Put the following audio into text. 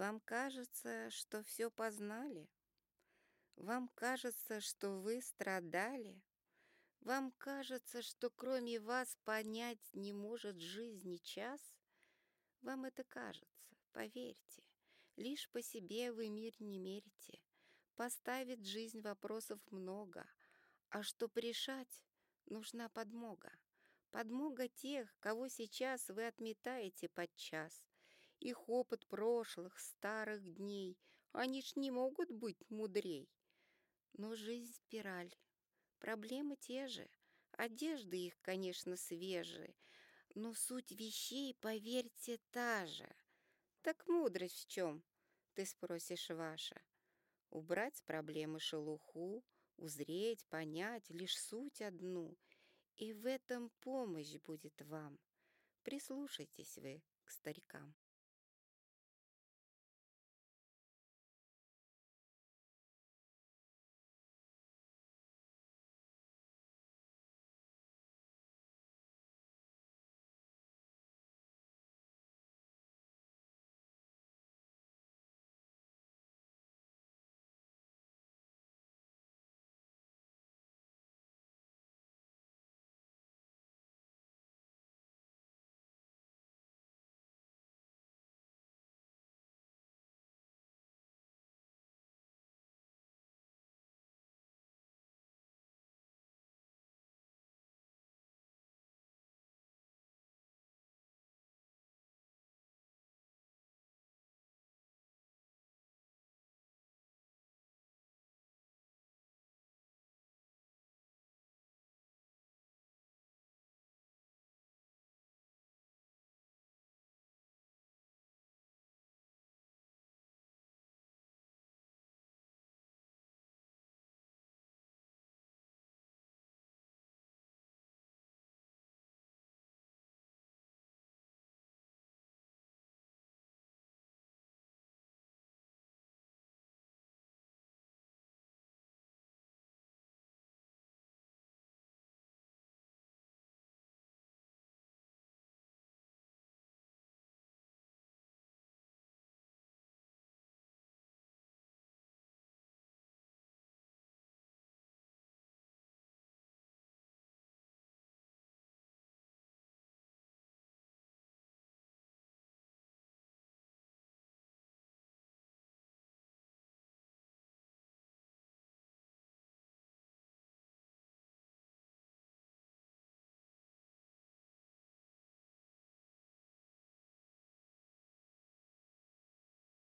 Вам кажется, что все познали? Вам кажется, что вы страдали? Вам кажется, что кроме вас понять не может жизни час? Вам это кажется, поверьте. Лишь по себе вы мир не мерите. Поставит жизнь вопросов много, а чтоб решать, нужна подмога. Подмога тех, кого сейчас вы отметаете подчас. Их опыт прошлых, старых дней, они ж не могут быть мудрей. Но жизнь спираль, проблемы те же, одежды их, конечно, свежие, но суть вещей, поверьте, та же. Так мудрость в чем, ты спросишь ваша? Убрать проблемы шелуху, узреть, понять лишь суть одну — и в этом помощь будет вам. Прислушайтесь вы к старикам.